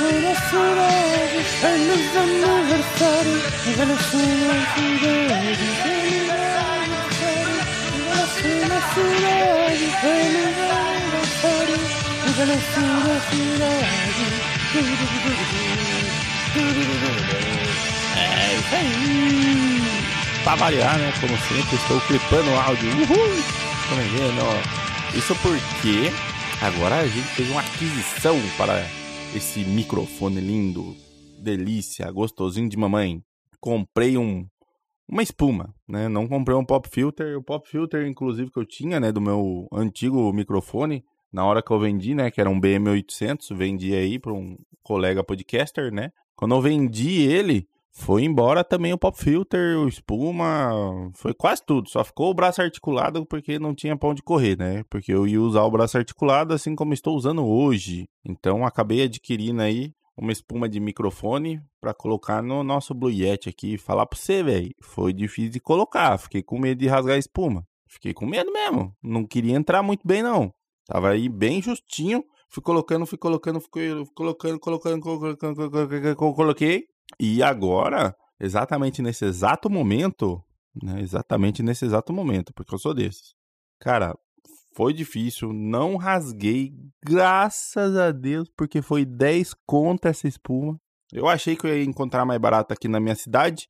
na cidade, feliz aniversário. Revelação na cidade, feliz aniversário. Revelação na cidade, feliz aniversário. Revelação na cidade. É isso aí. Pra variar, né? Como sempre, estou clipando o áudio. Uhul! Tô vendendo, ó. Isso porque agora a gente fez uma aquisição para esse microfone lindo, delícia, gostosinho de mamãe. Comprei um uma espuma, né? Não comprei um pop filter. O pop filter, inclusive, que eu tinha, né, do meu antigo microfone, na hora que eu vendi, né, que era um BM800, vendi aí para um colega podcaster, né? Quando eu vendi ele, foi embora também o pop filter, o espuma, foi quase tudo. Só ficou o braço articulado porque não tinha pão de correr, né? Porque eu ia usar o braço articulado assim como estou usando hoje. Então acabei adquirindo aí uma espuma de microfone para colocar no nosso Blue Yeti aqui. Falar pra você, velho, foi difícil de colocar. Fiquei com medo de rasgar a espuma. Fiquei com medo mesmo. Não queria entrar muito bem, não. Tava aí bem justinho. Fui colocando, fui colocando, fui colocando, colocando, colocando, coloquei. E agora, exatamente nesse exato momento, né, exatamente nesse exato momento, porque eu sou desses. Cara, foi difícil, não rasguei, graças a Deus, porque foi 10 contra essa espuma. Eu achei que eu ia encontrar mais barato aqui na minha cidade,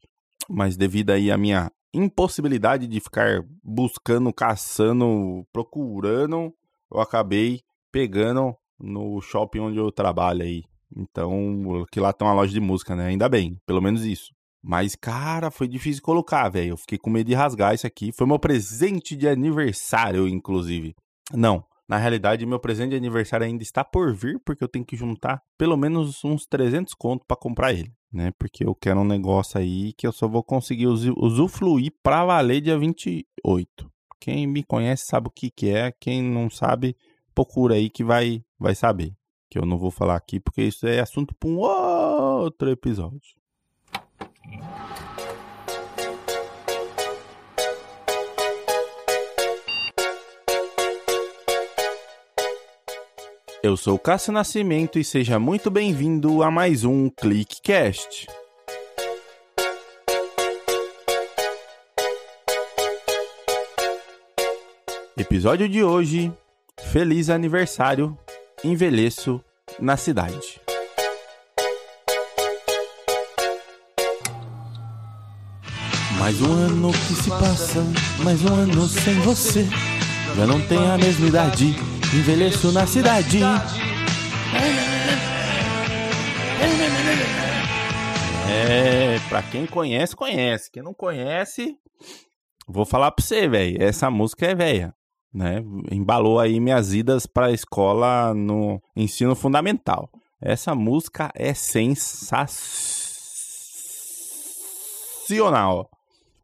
mas devido aí à minha impossibilidade de ficar buscando, caçando, procurando, eu acabei pegando no shopping onde eu trabalho aí. Então, que lá tem uma loja de música, né? Ainda bem, pelo menos isso. Mas, cara, foi difícil colocar, velho. Eu fiquei com medo de rasgar isso aqui. Foi meu presente de aniversário, inclusive. Não, na realidade, meu presente de aniversário ainda está por vir, porque eu tenho que juntar pelo menos uns 300 conto para comprar ele, né? Porque eu quero um negócio aí que eu só vou conseguir usufruir pra valer dia 28. Quem me conhece sabe o que que é, quem não sabe, procura aí que vai vai saber que eu não vou falar aqui porque isso é assunto para um outro episódio. Eu sou Cássio Nascimento e seja muito bem-vindo a mais um ClickCast. Episódio de hoje: Feliz aniversário envelheço na cidade. Mais um ano que se passa, mais um ano sem você. Já não tem a mesma idade, envelheço na cidade. É, pra quem conhece, conhece. Quem não conhece, vou falar pra você, velho. Essa música é velha né? Embalou aí minhas idas para a escola no ensino fundamental. Essa música é sensacional.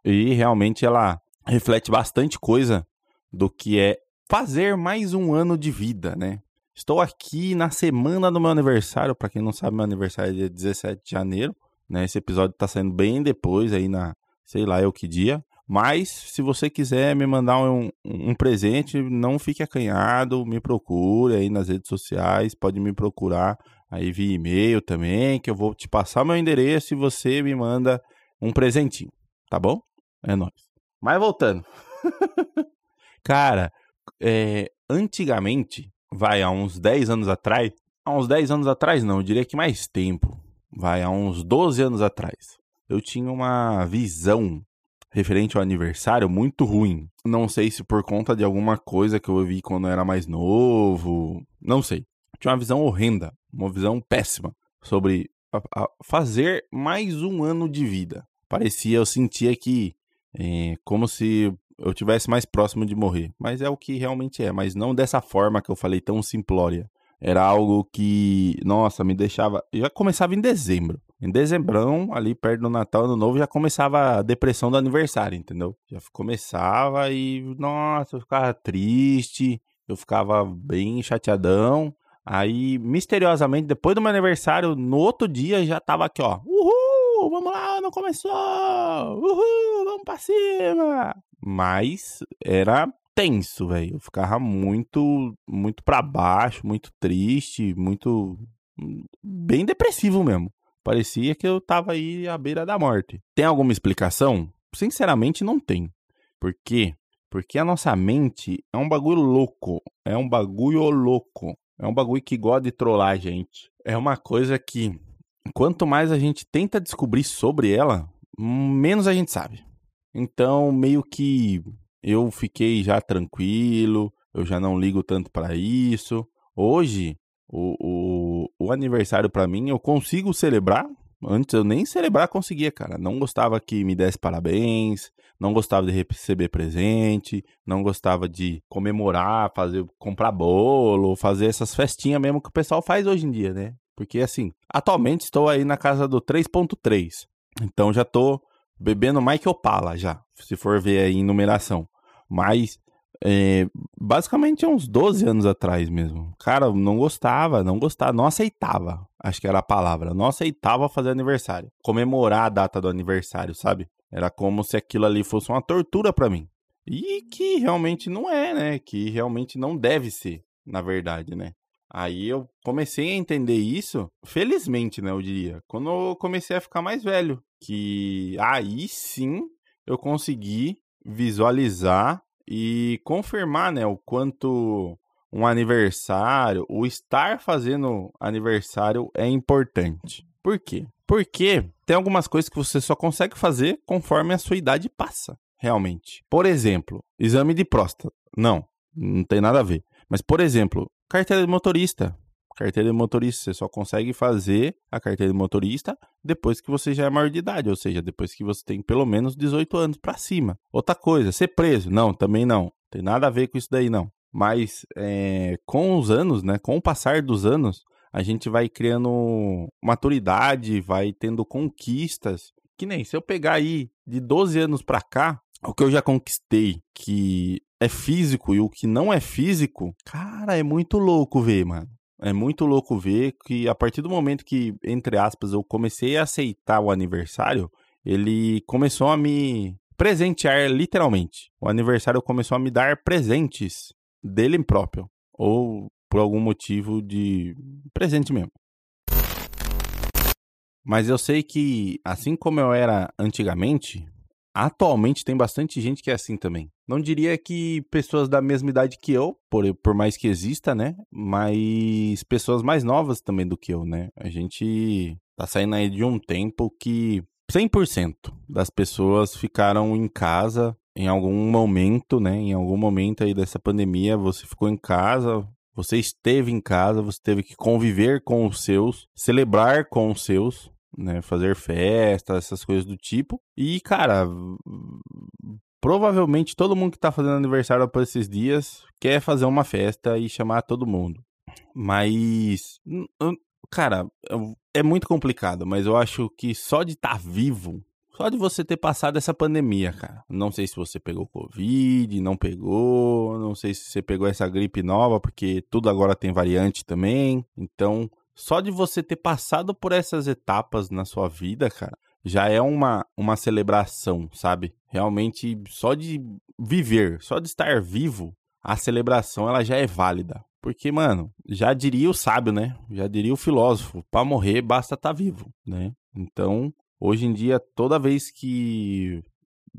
E realmente ela reflete bastante coisa do que é fazer mais um ano de vida, né? Estou aqui na semana do meu aniversário, para quem não sabe, meu aniversário é dia 17 de janeiro, né? Esse episódio tá saindo bem depois aí na, sei lá, eu que dia. Mas, se você quiser me mandar um, um presente, não fique acanhado, me procure aí nas redes sociais, pode me procurar aí via e-mail também, que eu vou te passar meu endereço e você me manda um presentinho, tá bom? É nóis. Mas voltando. Cara, é, antigamente, vai, há uns 10 anos atrás, há uns 10 anos atrás não, eu diria que mais tempo, vai, há uns 12 anos atrás, eu tinha uma visão referente ao aniversário muito ruim. Não sei se por conta de alguma coisa que eu vi quando eu era mais novo. Não sei. Tinha uma visão horrenda, uma visão péssima sobre a, a fazer mais um ano de vida. Parecia, eu sentia que é, como se eu tivesse mais próximo de morrer. Mas é o que realmente é, mas não dessa forma que eu falei tão simplória. Era algo que, nossa, me deixava. Já começava em dezembro. Em dezembrão, ali perto do Natal, Ano Novo, já começava a depressão do aniversário, entendeu? Já começava e, nossa, eu ficava triste, eu ficava bem chateadão. Aí, misteriosamente, depois do meu aniversário, no outro dia já tava aqui, ó. Uhul, vamos lá, não começou! Uhul, vamos pra cima! Mas era tenso, velho. Eu ficava muito, muito para baixo, muito triste, muito bem depressivo mesmo. Parecia que eu tava aí à beira da morte. Tem alguma explicação? Sinceramente, não tem. Por quê? Porque a nossa mente é um bagulho louco. É um bagulho louco. É um bagulho que gosta de trollar a gente. É uma coisa que, quanto mais a gente tenta descobrir sobre ela, menos a gente sabe. Então, meio que eu fiquei já tranquilo, eu já não ligo tanto para isso. Hoje, o, o, o aniversário para mim eu consigo celebrar. Antes eu nem celebrar conseguia, cara. Não gostava que me desse parabéns, não gostava de receber presente, não gostava de comemorar, fazer comprar bolo, fazer essas festinhas mesmo que o pessoal faz hoje em dia, né? Porque assim, atualmente estou aí na casa do 3.3. Então já tô bebendo Michael Pala já, se for ver aí em numeração. Mas é, basicamente uns 12 anos atrás mesmo. Cara, não gostava, não gostava, não aceitava. Acho que era a palavra. Não aceitava fazer aniversário. Comemorar a data do aniversário, sabe? Era como se aquilo ali fosse uma tortura para mim. E que realmente não é, né? Que realmente não deve ser, na verdade, né? Aí eu comecei a entender isso, felizmente, né, eu diria, quando eu comecei a ficar mais velho, que aí sim eu consegui visualizar e confirmar, né, o quanto um aniversário, o estar fazendo aniversário é importante. Por quê? Porque tem algumas coisas que você só consegue fazer conforme a sua idade passa, realmente. Por exemplo, exame de próstata. Não, não tem nada a ver. Mas, por exemplo, carteira de motorista. Carteira de motorista, você só consegue fazer a carteira de motorista depois que você já é maior de idade, ou seja, depois que você tem pelo menos 18 anos para cima. Outra coisa, ser preso. Não, também não. Tem nada a ver com isso daí, não. Mas é, com os anos, né, com o passar dos anos, a gente vai criando maturidade, vai tendo conquistas. Que nem se eu pegar aí de 12 anos para cá, o que eu já conquistei, que é físico e o que não é físico, cara, é muito louco ver, mano. É muito louco ver que a partir do momento que, entre aspas, eu comecei a aceitar o aniversário, ele começou a me presentear literalmente. O aniversário começou a me dar presentes dele próprio. Ou por algum motivo de presente mesmo. Mas eu sei que, assim como eu era antigamente, atualmente tem bastante gente que é assim também. Não diria que pessoas da mesma idade que eu, por, por mais que exista, né? Mas pessoas mais novas também do que eu, né? A gente tá saindo aí de um tempo que 100% das pessoas ficaram em casa em algum momento, né? Em algum momento aí dessa pandemia, você ficou em casa, você esteve em casa, você teve que conviver com os seus, celebrar com os seus, né? Fazer festa, essas coisas do tipo. E, cara, provavelmente todo mundo que tá fazendo aniversário por esses dias quer fazer uma festa e chamar todo mundo. Mas, cara, é muito complicado, mas eu acho que só de estar tá vivo só de você ter passado essa pandemia, cara. Não sei se você pegou Covid, não pegou, não sei se você pegou essa gripe nova, porque tudo agora tem variante também. Então, só de você ter passado por essas etapas na sua vida, cara, já é uma, uma celebração, sabe? Realmente, só de viver, só de estar vivo, a celebração ela já é válida. Porque, mano, já diria o sábio, né? Já diria o filósofo, para morrer basta estar tá vivo, né? Então, Hoje em dia, toda vez que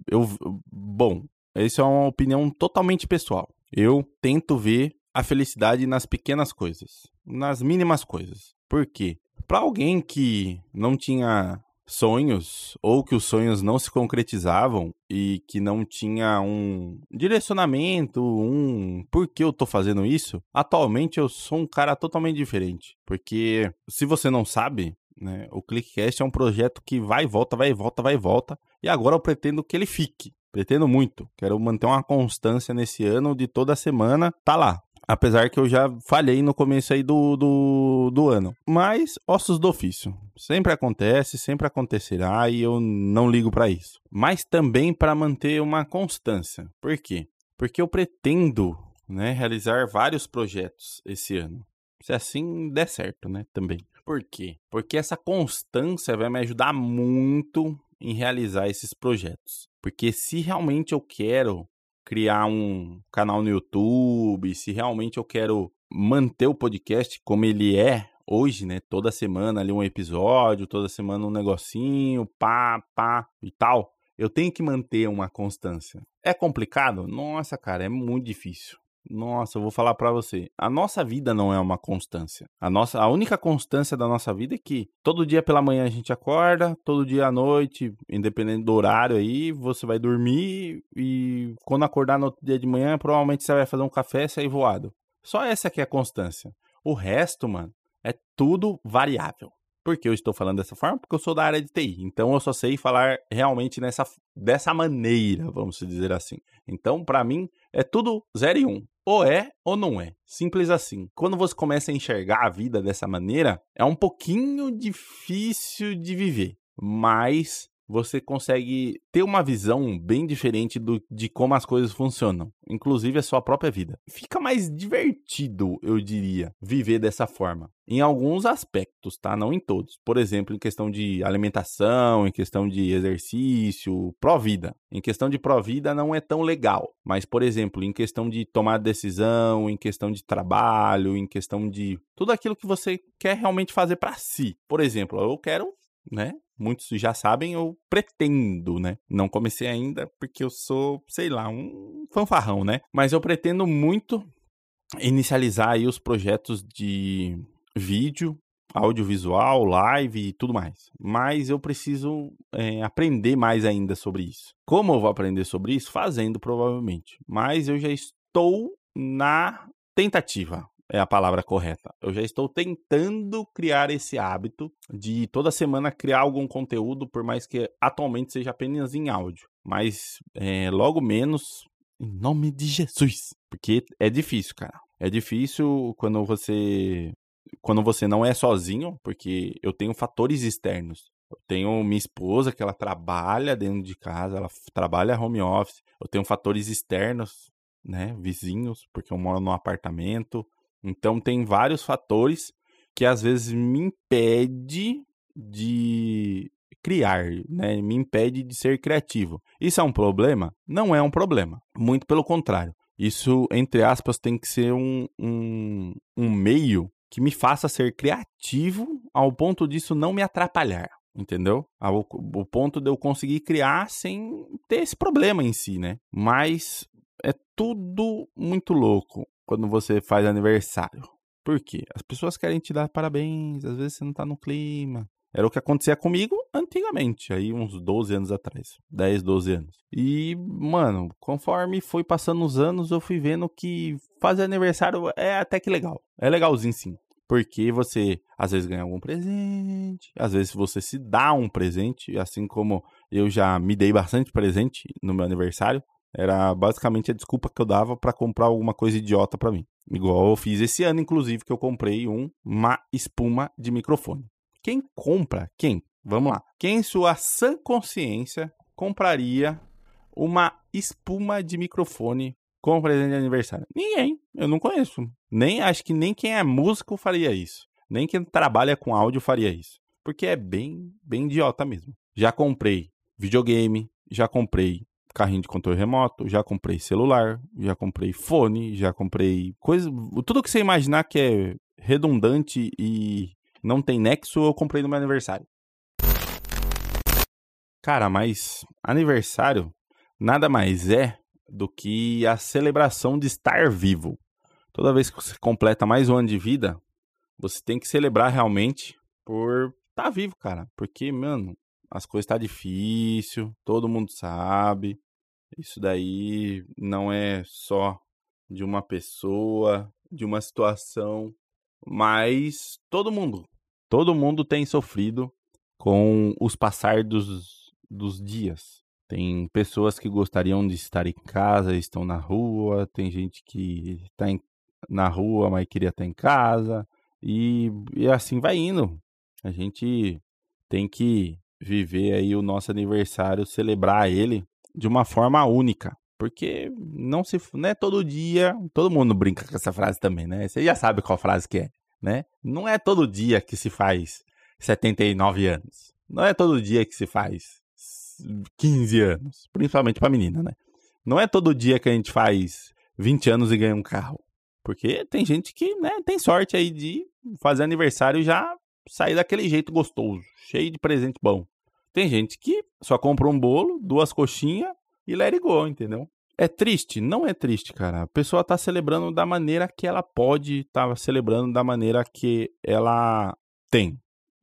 eu. Bom, essa é uma opinião totalmente pessoal. Eu tento ver a felicidade nas pequenas coisas, nas mínimas coisas. Por quê? Para alguém que não tinha sonhos ou que os sonhos não se concretizavam e que não tinha um direcionamento, um por que eu tô fazendo isso, atualmente eu sou um cara totalmente diferente. Porque se você não sabe, né? O ClickCast é um projeto que vai e volta, vai e volta, vai e volta. E agora eu pretendo que ele fique. Pretendo muito. Quero manter uma constância nesse ano de toda semana. Tá lá. Apesar que eu já falhei no começo aí do, do, do ano. Mas, ossos do ofício. Sempre acontece, sempre acontecerá e eu não ligo para isso. Mas também para manter uma constância. Por quê? Porque eu pretendo né, realizar vários projetos esse ano. Se assim der certo, né? Também. Por quê? Porque essa constância vai me ajudar muito em realizar esses projetos. Porque se realmente eu quero criar um canal no YouTube, se realmente eu quero manter o podcast como ele é hoje, né, toda semana ali um episódio, toda semana um negocinho, pá, pá e tal, eu tenho que manter uma constância. É complicado? Nossa, cara, é muito difícil. Nossa, eu vou falar para você. A nossa vida não é uma constância. A nossa, a única constância da nossa vida é que todo dia pela manhã a gente acorda, todo dia à noite, independente do horário aí, você vai dormir e quando acordar no outro dia de manhã, provavelmente você vai fazer um café e sair voado. Só essa que é a constância. O resto, mano, é tudo variável. Por que eu estou falando dessa forma? Porque eu sou da área de TI. Então eu só sei falar realmente nessa, dessa maneira, vamos dizer assim. Então, para mim, é tudo 0 e 1. Um. Ou é ou não é. Simples assim. Quando você começa a enxergar a vida dessa maneira, é um pouquinho difícil de viver. Mas você consegue ter uma visão bem diferente do, de como as coisas funcionam, inclusive a sua própria vida. Fica mais divertido, eu diria, viver dessa forma. Em alguns aspectos, tá? Não em todos. Por exemplo, em questão de alimentação, em questão de exercício, pró-vida. Em questão de pró-vida não é tão legal. Mas, por exemplo, em questão de tomar decisão, em questão de trabalho, em questão de tudo aquilo que você quer realmente fazer para si. Por exemplo, eu quero né? Muitos já sabem, eu pretendo, né? Não comecei ainda porque eu sou, sei lá, um fanfarrão, né? Mas eu pretendo muito inicializar aí os projetos de vídeo, audiovisual, live e tudo mais. Mas eu preciso é, aprender mais ainda sobre isso. Como eu vou aprender sobre isso? Fazendo, provavelmente. Mas eu já estou na tentativa é a palavra correta. Eu já estou tentando criar esse hábito de toda semana criar algum conteúdo, por mais que atualmente seja apenas em áudio. Mas é, logo menos, em nome de Jesus. Porque é difícil, cara. É difícil quando você. Quando você não é sozinho, porque eu tenho fatores externos. Eu tenho minha esposa que ela trabalha dentro de casa, ela trabalha home office. Eu tenho fatores externos, né, vizinhos, porque eu moro num apartamento. Então tem vários fatores que às vezes me impede de criar, né? Me impede de ser criativo. Isso é um problema? Não é um problema. Muito pelo contrário. Isso, entre aspas, tem que ser um, um, um meio que me faça ser criativo ao ponto disso não me atrapalhar. Entendeu? O ponto de eu conseguir criar sem ter esse problema em si, né? Mas é tudo muito louco quando você faz aniversário. Por quê? As pessoas querem te dar parabéns, às vezes você não tá no clima. Era o que acontecia comigo antigamente, aí uns 12 anos atrás, 10, 12 anos. E, mano, conforme foi passando os anos, eu fui vendo que fazer aniversário é até que legal. É legalzinho sim. Porque você às vezes ganha algum presente, às vezes você se dá um presente, assim como eu já me dei bastante presente no meu aniversário. Era basicamente a desculpa que eu dava para comprar alguma coisa idiota para mim. Igual eu fiz esse ano, inclusive, que eu comprei um, uma espuma de microfone. Quem compra? Quem? Vamos lá. Quem em sua sã consciência compraria uma espuma de microfone como presente de aniversário? Ninguém. Eu não conheço. Nem acho que nem quem é músico faria isso. Nem quem trabalha com áudio faria isso. Porque é bem, bem idiota mesmo. Já comprei videogame, já comprei carrinho de controle remoto, já comprei celular, já comprei fone, já comprei coisa, tudo que você imaginar que é redundante e não tem nexo, eu comprei no meu aniversário. Cara, mas aniversário nada mais é do que a celebração de estar vivo. Toda vez que você completa mais um ano de vida, você tem que celebrar realmente por estar tá vivo, cara. Porque, mano, as coisas tá difícil, todo mundo sabe. Isso daí não é só de uma pessoa, de uma situação, mas todo mundo, todo mundo tem sofrido com os passar dos, dos dias. Tem pessoas que gostariam de estar em casa, estão na rua, tem gente que está na rua, mas queria estar em casa, e, e assim vai indo. A gente tem que viver aí o nosso aniversário, celebrar ele de uma forma única. Porque não se não é todo dia, todo mundo brinca com essa frase também, né? Você já sabe qual frase que é, né? Não é todo dia que se faz 79 anos. Não é todo dia que se faz 15 anos, principalmente para menina, né? Não é todo dia que a gente faz 20 anos e ganha um carro. Porque tem gente que, né, tem sorte aí de fazer aniversário e já sair daquele jeito gostoso, cheio de presente bom. Tem gente que só compra um bolo, duas coxinhas e let it go, entendeu? É triste? Não é triste, cara. A pessoa tá celebrando da maneira que ela pode, tá celebrando da maneira que ela tem.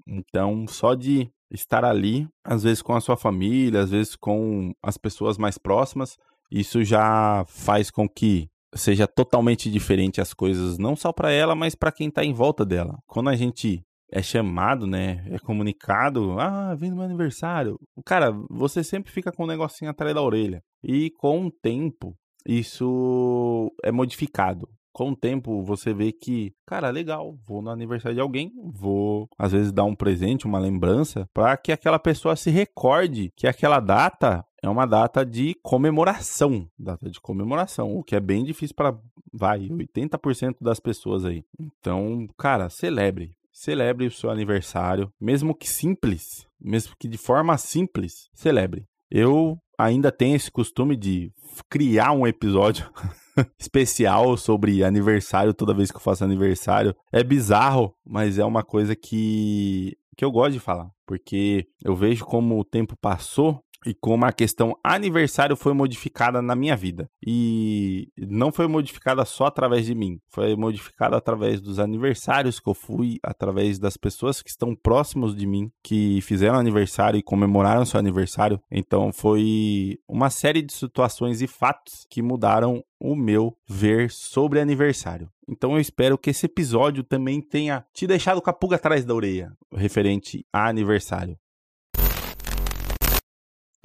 Então, só de estar ali, às vezes com a sua família, às vezes com as pessoas mais próximas, isso já faz com que seja totalmente diferente as coisas, não só para ela, mas para quem tá em volta dela. Quando a gente é chamado, né? É comunicado, ah, vem no meu aniversário. Cara, você sempre fica com um negocinho atrás da orelha. E com o tempo, isso é modificado. Com o tempo, você vê que, cara, legal, vou no aniversário de alguém, vou às vezes dar um presente, uma lembrança, para que aquela pessoa se recorde que aquela data é uma data de comemoração, data de comemoração, o que é bem difícil para vai 80% das pessoas aí. Então, cara, celebre, celebre o seu aniversário, mesmo que simples, mesmo que de forma simples, celebre. Eu ainda tenho esse costume de criar um episódio especial sobre aniversário toda vez que eu faço aniversário. É bizarro, mas é uma coisa que que eu gosto de falar, porque eu vejo como o tempo passou e como a questão aniversário foi modificada na minha vida. E não foi modificada só através de mim, foi modificada através dos aniversários que eu fui, através das pessoas que estão próximos de mim, que fizeram aniversário e comemoraram seu aniversário. Então foi uma série de situações e fatos que mudaram o meu ver sobre aniversário. Então eu espero que esse episódio também tenha te deixado com a pulga atrás da orelha, referente a aniversário.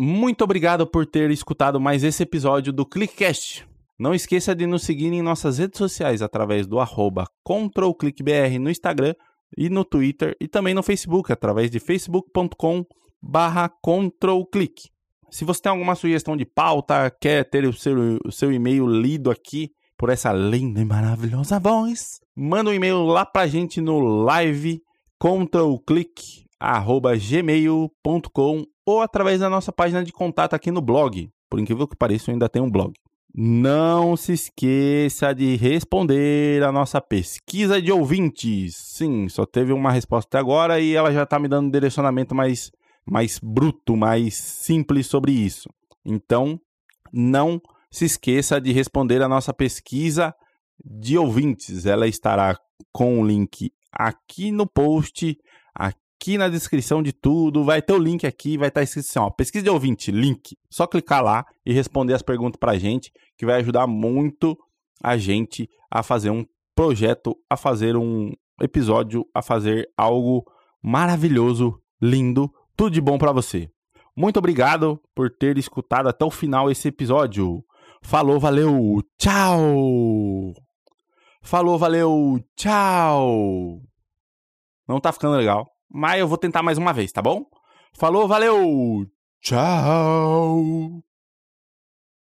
Muito obrigado por ter escutado mais esse episódio do ClickCast. Não esqueça de nos seguir em nossas redes sociais através do arroba ControlClickBR no Instagram e no Twitter e também no Facebook através de facebook.com barra ControlClick. Se você tem alguma sugestão de pauta, quer ter o seu, o seu e-mail lido aqui por essa linda e maravilhosa voz, manda um e-mail lá pra gente no live controlclick@gmail.com ou através da nossa página de contato aqui no blog. Por incrível que pareça, eu ainda tenho um blog. Não se esqueça de responder a nossa pesquisa de ouvintes. Sim, só teve uma resposta até agora e ela já está me dando um direcionamento mais, mais bruto, mais simples sobre isso. Então, não se esqueça de responder a nossa pesquisa de ouvintes. Ela estará com o link aqui no post, aqui aqui na descrição de tudo, vai ter o link aqui, vai estar escrito assim, ó, pesquisa de ouvinte, link. Só clicar lá e responder as perguntas pra gente, que vai ajudar muito a gente a fazer um projeto, a fazer um episódio, a fazer algo maravilhoso, lindo, tudo de bom para você. Muito obrigado por ter escutado até o final esse episódio. Falou, valeu, tchau! Falou, valeu, tchau! Não tá ficando legal mas eu vou tentar mais uma vez, tá bom? Falou, valeu! Tchau!